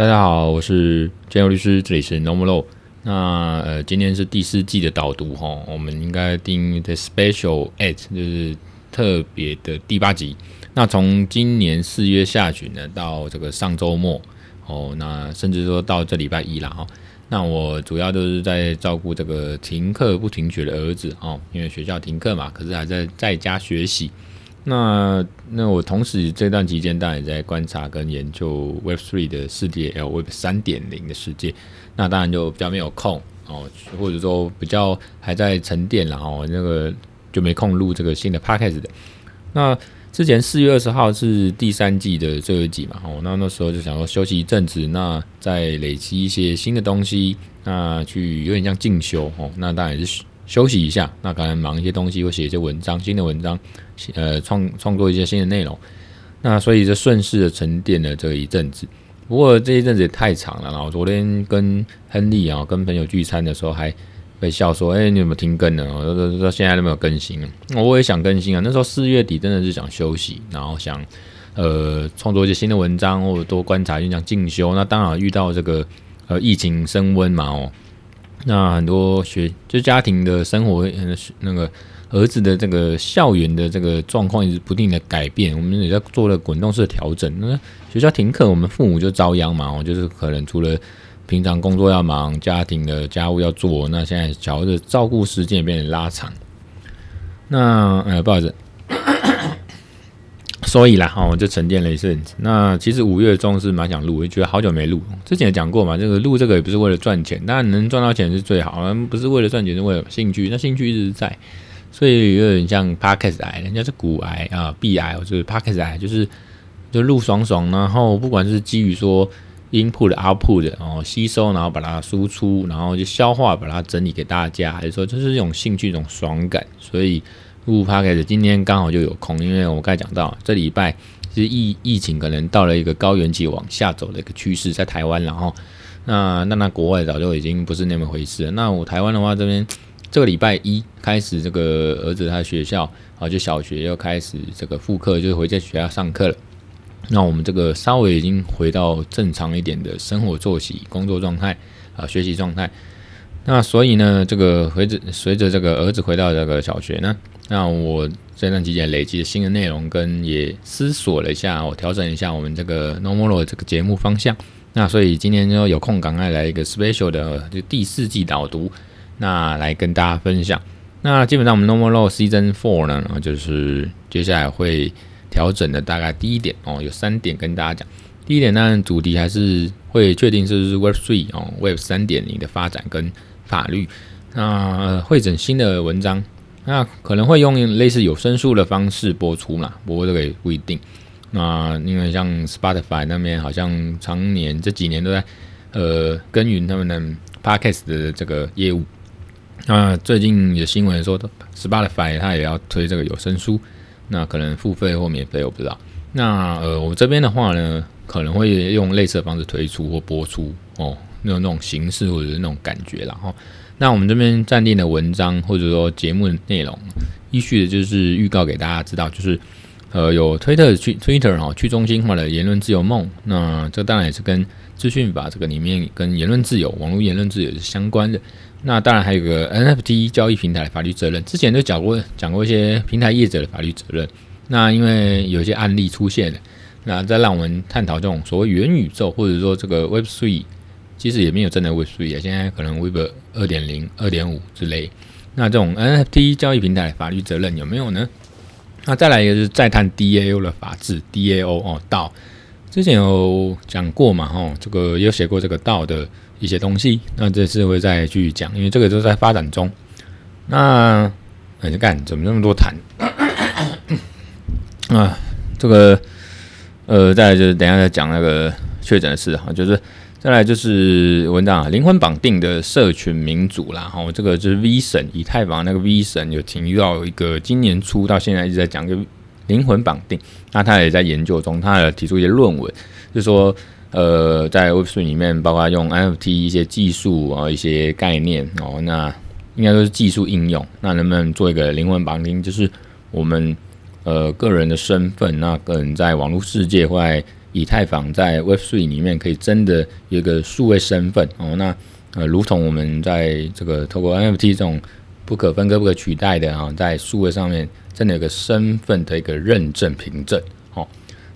大家好，我是建佑律师，这里是 Normalo。那呃，今天是第四季的导读哈，我们应该定 The Special Eight，就是特别的第八集。那从今年四月下旬呢，到这个上周末哦，那甚至说到这礼拜一了哈。那我主要都是在照顾这个停课不停学的儿子哦，因为学校停课嘛，可是还在在家学习。那那我同时这段期间当然也在观察跟研究 Web Three 的世界，还有 Web 三点零的世界。那当然就比较没有空哦，或者说比较还在沉淀，然后那个就没空录这个新的 Podcast 的。那之前四月二十号是第三季的最后一集嘛，哦，那那时候就想说休息一阵子，那再累积一些新的东西，那去有点像进修哦，那当然也是休息一下，那可能忙一些东西，或写一些文章，新的文章，呃，创创作一些新的内容，那所以就顺势的沉淀了这一阵子。不过这一阵子也太长了，然后昨天跟亨利啊，跟朋友聚餐的时候还。被笑说：“哎、你有没有停更呢？我说说现在都没有更新了。我也想更新啊。那时候四月底真的是想休息，然后想呃创作一些新的文章，或者多观察，就想进修。那当然遇到这个呃疫情升温嘛，哦，那很多学就家庭的生活，那个儿子的这个校园的这个状况一直不定的改变，我们也在做了滚动式的调整。那学校停课，我们父母就遭殃嘛，我，就是可能除了。”平常工作要忙，家庭的家务要做，那现在小孩的照顾时间也变得拉长。那呃，不好意思，所以啦，哈，我就沉淀了一阵子。那其实五月中是蛮想录，我觉得好久没录。之前讲过嘛，这个录这个也不是为了赚钱，当然能赚到钱是最好，不是为了赚钱，是为了兴趣。那兴趣一直在，所以有点像 Podcast 癌，人家是骨癌啊，币癌，就是 Podcast 癌，就是就录爽爽，然后不管是基于说。input output 然后吸收，然后把它输出，然后就消化，把它整理给大家，还是说就是一种兴趣，一种爽感。所以录 podcast 今天刚好就有空，因为我刚才讲到这礼拜其实疫疫情可能到了一个高原期往下走的一个趋势，在台湾，然后那那那国外早就已经不是那么回事了。那我台湾的话，这边这个礼拜一开始，这个儿子他学校啊，就小学又开始这个复课，就是回在学校上课了。那我们这个稍微已经回到正常一点的生活作息、工作状态啊、学习状态。那所以呢，这个随着随着这个儿子回到这个小学呢，那我这段期间累积的新的内容，跟也思索了一下，我调整一下我们这个 Normal 这个节目方向。那所以今天就有空赶快来一个 special 的就第四季导读，那来跟大家分享。那基本上我们 Normal Season Four 呢，就是接下来会。调整的大概第一点哦，有三点跟大家讲。第一点呢，主题还是会确定是 Web Three 哦，Web 三点零的发展跟法律。那会整新的文章，那可能会用类似有声书的方式播出嘛，不过这个也不一定。那因为像 Spotify 那边好像常年这几年都在呃耕耘他们的 Podcast 的这个业务。那最近有新闻说，Spotify 它也要推这个有声书。那可能付费或免费，我不知道。那呃，我这边的话呢，可能会用类似的方式推出或播出哦，那种那种形式或者是那种感觉。然后，那我们这边暂定的文章或者说节目的内容，依序的就是预告给大家知道，就是呃，有推特去 Twitter 哈去中心化的言论自由梦。那这当然也是跟资讯法这个里面跟言论自由、网络言论自由是相关的。那当然还有个 NFT 交易平台的法律责任，之前都讲过讲过一些平台业者的法律责任。那因为有些案例出现了，那再让我们探讨这种所谓元宇宙，或者说这个 Web Three，其实也没有真的 Web Three 啊，现在可能 Web 二点零、二点五之类。那这种 NFT 交易平台法律责任有没有呢？那再来一个是再探 DAO 的法制，DAO 哦道，之前有讲过嘛，哦，这个有写过这个道的。一些东西，那这次会再继续讲，因为这个都在发展中。那你看怎么那么多谈 啊？这个呃，再来就是等下再讲那个确诊的事哈，就是再来就是文章，灵魂绑定的社群民主啦。哈，这个就是 V 神以太坊那个 V 神有提到一个今年初到现在一直在讲个灵魂绑定，那他也在研究中，他有提出一些论文，就说。呃，在 Web3 里面，包括用 NFT 一些技术啊，一些概念哦，那应该都是技术应用。那能不能做一个灵魂绑定，就是我们呃个人的身份，那个人在网络世界或以太坊在 Web3 里面可以真的有一个数位身份哦。那呃，如同我们在这个透过 NFT 这种不可分割、不可取代的啊，在数位上面真的有个身份的一个认证凭证哦。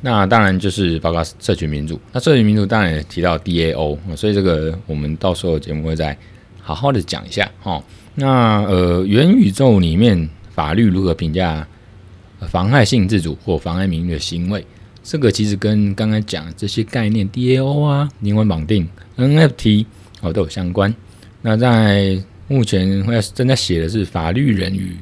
那当然就是包括社群民主，那社群民主当然也提到 DAO，所以这个我们到时候节目会再好好的讲一下哦。那呃，元宇宙里面法律如何评价妨害性自主或妨碍名誉的行为？这个其实跟刚刚讲这些概念 DAO 啊、灵魂绑定、NFT 哦都有相关。那在目前正在写的是法律人与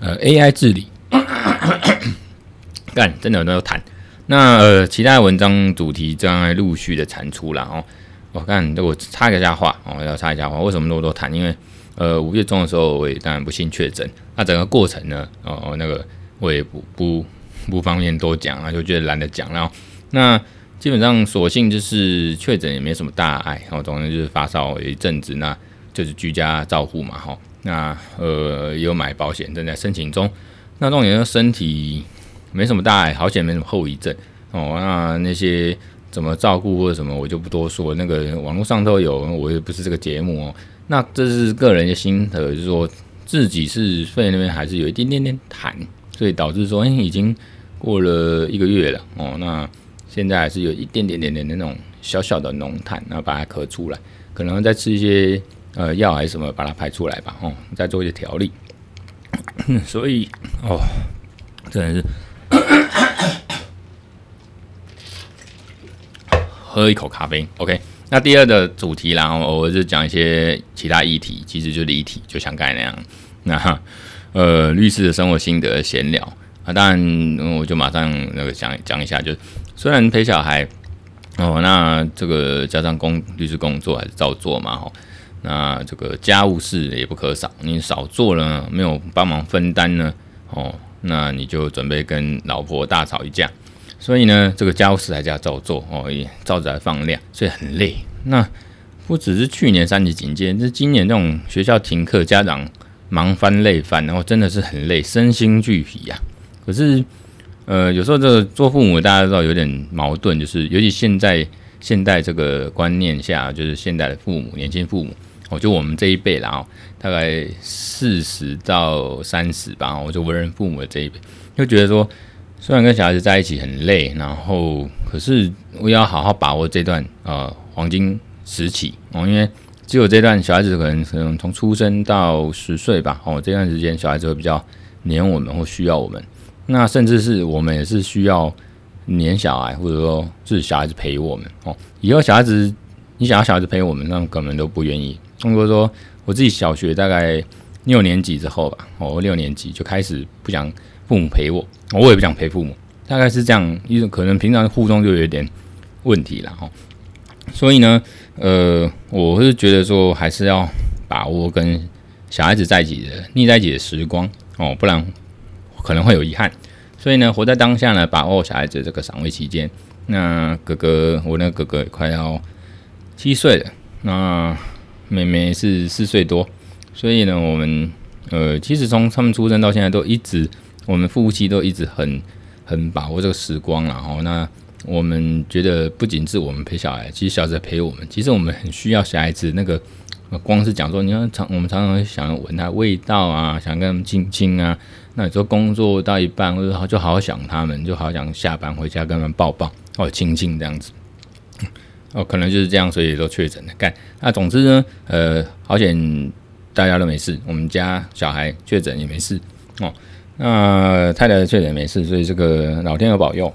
呃 AI 治理，干真的有都有谈。那呃其他文章主题正在陆续的产出了哦。我看我插一下话哦，要插一下话，为什么那么多谈？因为呃五月中的时候我也当然不幸确诊，那整个过程呢哦那个我也不不。不方便多讲啊，就觉得懒得讲。然后，那基本上索性就是确诊也没什么大碍，然后总之就是发烧一阵子，那就是居家照护嘛，哈。那呃，有买保险，正在申请中。那重点是身体没什么大碍，好险没什么后遗症哦。那那些怎么照顾或者什么，我就不多说。那个网络上都有，我也不是这个节目哦。那这是个人的心得，就是说自己是肺那边还是有一点点点痰，所以导致说，哎，已经。过了一个月了哦，那现在还是有一点点点点那种小小的浓痰，然后把它咳出来，可能再吃一些呃药还是什么把它排出来吧哦，再做一些调理。所以哦，真的是 喝一口咖啡。OK，那第二个主题，然后我就讲一些其他议题，其实就是离题，就像刚才那样。那哈呃，律师的生活心得闲聊。啊，当然，我就马上那个讲讲一下，就虽然陪小孩哦，那这个加上工律师工作还是照做嘛，吼，那这个家务事也不可少，你少做了，没有帮忙分担呢，哦，那你就准备跟老婆大吵一架，所以呢，这个家务事还是要照做哦，也照着来放量，所以很累。那不只是去年三级警戒，这今年这种学校停课，家长忙翻累翻，然后真的是很累，身心俱疲呀。可是，呃，有时候这个做父母，大家知道有点矛盾，就是尤其现在现代这个观念下，就是现代的父母，年轻父母，哦，就我们这一辈啦，哦，大概四十到三十吧，我就为人父母的这一辈，就觉得说，虽然跟小孩子在一起很累，然后可是我要好好把握这段呃黄金时期哦，因为只有这段小孩子可能可能从出生到十岁吧，哦，这段时间小孩子会比较黏我们或需要我们。那甚至是我们也是需要黏小孩，或者说是小孩子陪我们哦。以后小孩子你想要小孩子陪我们，那根本都不愿意。如果说我自己小学大概六年级之后吧，哦，六年级就开始不想父母陪我，我也不想陪父母，大概是这样一种可能，平常互动就有点问题了哈。所以呢，呃，我是觉得说还是要把握跟小孩子在一起的腻在一起的时光哦，不然。可能会有遗憾，所以呢，活在当下呢，把握小孩子这个赏味期间。那哥哥，我那个哥哥也快要七岁了，那妹妹是四岁多，所以呢，我们呃，其实从他们出生到现在，都一直我们夫妻都一直很很把握这个时光了哦。那我们觉得不仅是我们陪小孩，其实小孩子陪我们，其实我们很需要小孩子那个。光是讲说，你要常我们常常想要闻他味道啊，想跟他们亲亲啊。那有时候工作到一半，或者就好想他们，就好想下班回家跟他们抱抱或者亲亲这样子。哦，可能就是这样，所以都确诊了。干，那总之呢，呃，好险大家都没事，我们家小孩确诊也没事哦。那太太确诊也没事，所以这个老天有保佑。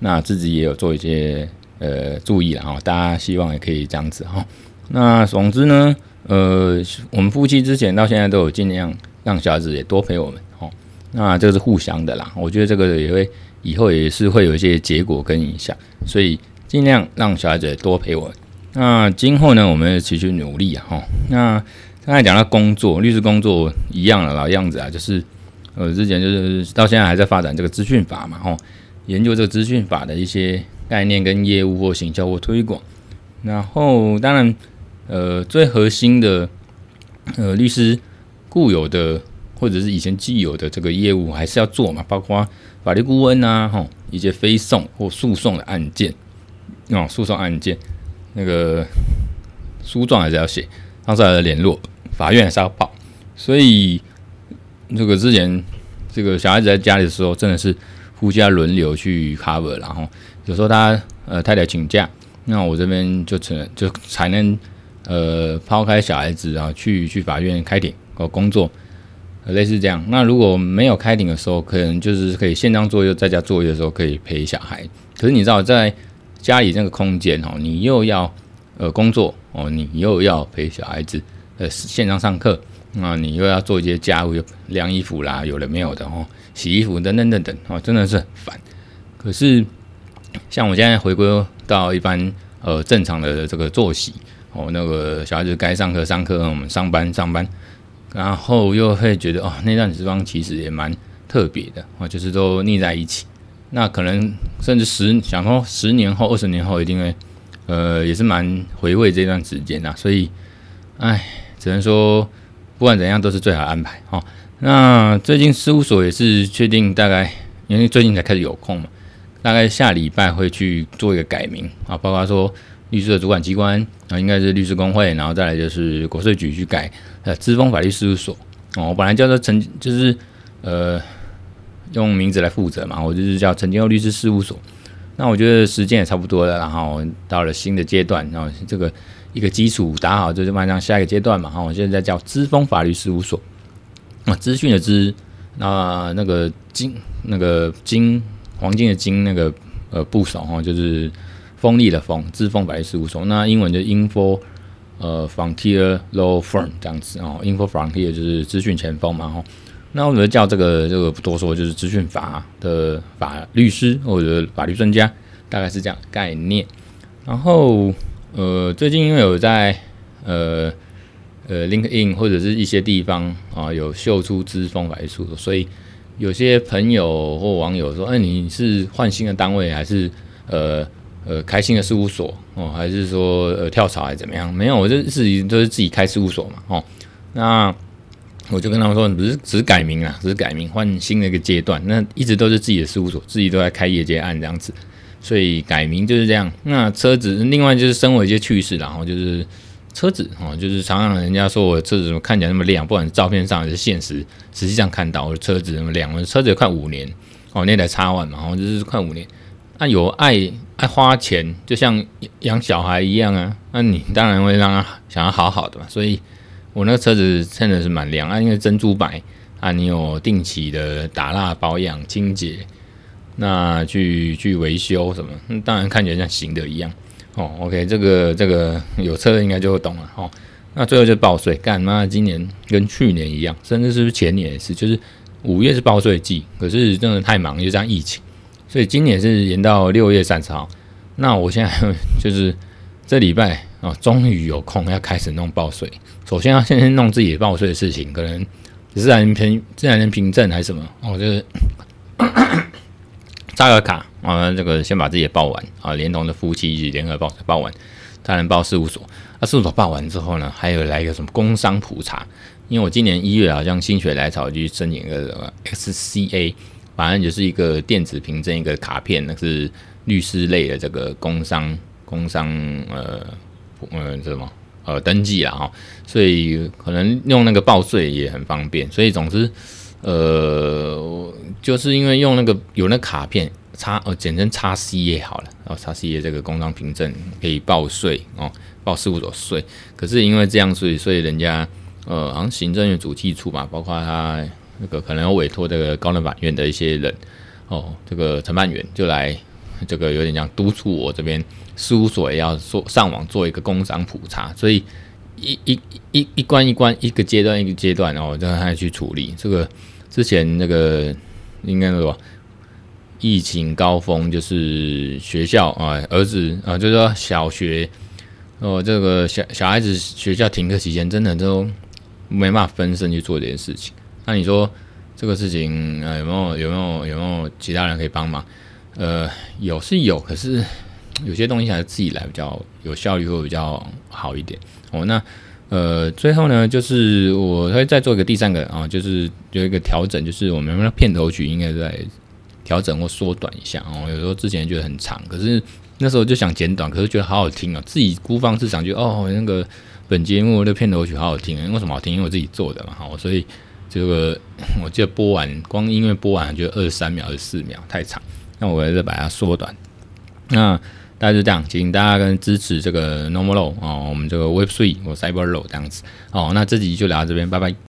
那自己也有做一些呃注意了哈，大家希望也可以这样子哈。那总之呢，呃，我们夫妻之前到现在都有尽量让小孩子也多陪我们，哦，那这是互相的啦。我觉得这个也会以后也是会有一些结果跟影响，所以尽量让小孩子也多陪我。那今后呢，我们继续努力啊，哈。那刚才讲到工作，律师工作一样的老样子啊，就是呃，之前就是到现在还在发展这个资讯法嘛，哈，研究这个资讯法的一些概念跟业务或行销或推广，然后当然。呃，最核心的呃，律师固有的或者是以前既有的这个业务还是要做嘛，包括法律顾问呐，吼，一些非讼或诉讼的案件哦，诉讼案件那个诉状还是要写，当时还要联络法院还是要报，所以这个之前这个小孩子在家里的时候，真的是互相轮流去 cover，然后有时候他呃太太请假，那我这边就只能就才能呃抛开小孩子啊，去去法院开庭哦工作。类似这样，那如果没有开庭的时候，可能就是可以线上作业，在家作业的时候可以陪小孩。可是你知道，在家里那个空间哦，你又要呃工作哦，你又要陪小孩子呃线上上课，那你又要做一些家务，晾衣服啦，有的没有的哦，洗衣服等等等等哦，真的是很烦。可是像我现在回归到一般呃正常的这个作息哦，那个小孩子该上课上课，我们上班上班。然后又会觉得哦，那段时光其实也蛮特别的哦，就是都腻在一起。那可能甚至十想说十年后、二十年后，一定会呃，也是蛮回味这段时间啊。所以，哎，只能说不管怎样都是最好的安排哦。那最近事务所也是确定，大概因为最近才开始有空嘛，大概下礼拜会去做一个改名啊，包括说。律师的主管机关啊，应该是律师公会，然后再来就是国税局去改呃，资丰法律事务所哦。我本来叫做陈，就是呃用名字来负责嘛，我就是叫陈金佑律师事务所。那我觉得时间也差不多了，然后到了新的阶段，然后这个一个基础打好，就是迈向下一个阶段嘛。然后我现在叫资丰法律事务所啊，资讯的资，那那个金那个金黄金的金那个呃部首哈，就是。锋利的锋，资丰法律事务所。那英文就 info 呃 frontier law firm 这样子哦，info frontier 就是资讯前锋嘛吼。那我觉得叫这个这个不多说，就是资讯法的法律师或者法律专家，大概是这样概念。然后呃，最近因为有在呃呃 LinkedIn 或者是一些地方啊有秀出资丰法律事务所，以有些朋友或网友说，哎、你是换新的单位还是呃？呃，开新的事务所哦，还是说呃跳槽还是怎么样？没有，我就自己都是自己开事务所嘛哦。那我就跟他们说，不是只是改名啊，只是改名换新的一个阶段。那一直都是自己的事务所，自己都在开业界案这样子，所以改名就是这样。那车子，另外就是生活一些趣事，然后就是车子哦，就是常常人家说我车子怎么看起来那么亮，不管是照片上还是现实，实际上看到我的车子那么亮，我的车子也快五年哦，那台叉 one 嘛，哦就是快五年。那有爱爱花钱，就像养小孩一样啊。那你当然会让他想要好好的嘛。所以我那个车子真的是蛮亮啊，因为珍珠白啊，你有定期的打蜡保养清洁，那去去维修什么，当然看起来像新的一样哦。OK，这个这个有车的应该就会懂了哦。那最后就是报税，干嘛？今年跟去年一样，甚至是不是前年也是，就是五月是报税季，可是真的太忙，就这样疫情。所以今年是延到六月三十号，那我现在 就是这礼拜哦，终于有空要开始弄报税。首先要先弄自己报税的事情，可能自然凭自然人凭证还是什么哦，就是 插个卡啊，这个先把自己报完啊，连同的夫妻一起联合报报完，才能报事务所。那事务所报完之后呢，还有来一个什么工商普查，因为我今年一月好像心血来潮去申请一个 XCA。反正就是一个电子凭证，一个卡片，那是律师类的这个工商工商呃呃什么呃登记啊哈，所以可能用那个报税也很方便。所以总之呃，就是因为用那个有那卡片，叉呃简称叉 C 也好了，然后叉 C 的这个工商凭证可以报税哦，报事务所税。可是因为这样，所以所以人家呃好像行政院主计处嘛，包括他。那个可能有委托这个高等法院的一些人哦，这个承办员就来，这个有点像督促我这边事务所也要做上网做一个工商普查，所以一一一一关一关一个阶段一个阶段哦，让他去处理这个。之前那个应该说疫情高峰，就是学校啊，儿子啊，就是说小学哦，这个小小孩子学校停课期间，真的都没办法分身去做这件事情。那你说这个事情呃有没有有没有有没有其他人可以帮忙？呃，有是有，可是有些东西还是自己来比较有效率会比较好一点哦。那呃最后呢，就是我会再做一个第三个啊，就是有一个调整，就是我们的片头曲应该在调整或缩短一下哦。有时候之前觉得很长，可是那时候就想剪短，可是觉得好好听哦，自己孤芳自赏，觉得哦那个本节目的片头曲好好听，为什么好听？因为我自己做的嘛，好，所以这个我记得播完光音乐播完就二十三秒、二十四秒太长，那我还是把它缩短。那大概就这样，请大家跟支持这个 Normal Low 哦，我们这个 Web Three 或 Cyber Low 这样子哦。那这集就聊到这边，拜拜。